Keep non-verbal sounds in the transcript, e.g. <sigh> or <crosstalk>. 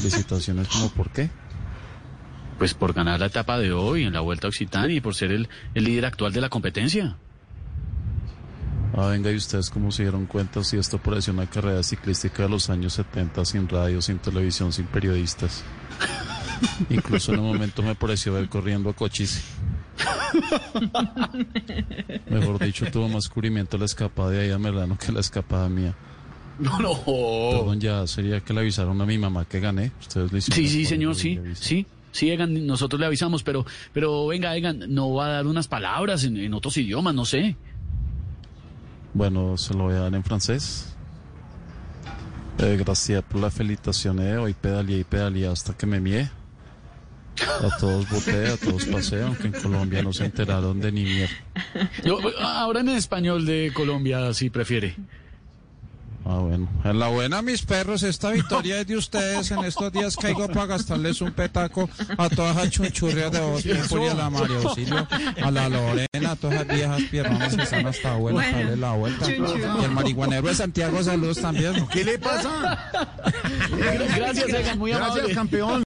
Felicitaciones, ¿como por qué? Pues por ganar la etapa de hoy en la Vuelta Occitania y por ser el, el líder actual de la competencia. Ah, venga, ¿y ustedes cómo se dieron cuenta si esto parecía una carrera ciclística de los años 70 sin radio, sin televisión, sin periodistas? <laughs> Incluso en un momento me pareció ver corriendo a Cochise. <laughs> Mejor dicho, tuvo más cubrimiento la escapada de ahí a Melano que la escapada mía. No, no. Perdón, ya sería que le avisaron a mi mamá que gané. Ustedes le hicieron Sí, sí, señor, sí, sí. Sí, Egan, nosotros le avisamos, pero, pero venga, Egan, no va a dar unas palabras en, en otros idiomas, no sé. Bueno, se lo voy a dar en francés. Eh, gracias por la felicitación. Eh. Hoy pedaleé y pedaleé hasta que me mié. A todos boté, a todos pasé, aunque en Colombia no se enteraron de ni mierda. Yo, ahora en español de Colombia, si prefiere. Ah, bueno. En la buena, mis perros, esta victoria es de ustedes. En estos días caigo para gastarles un petaco a todas las chunchurrias de vos, y a la María Auxilio, a la Lorena, a todas las viejas piernas que están hasta buenas para darle la vuelta. Y el marihuanero de Santiago, saludos también. ¿Qué le pasa? Gracias, Egan, muy amable. Gracias, campeón.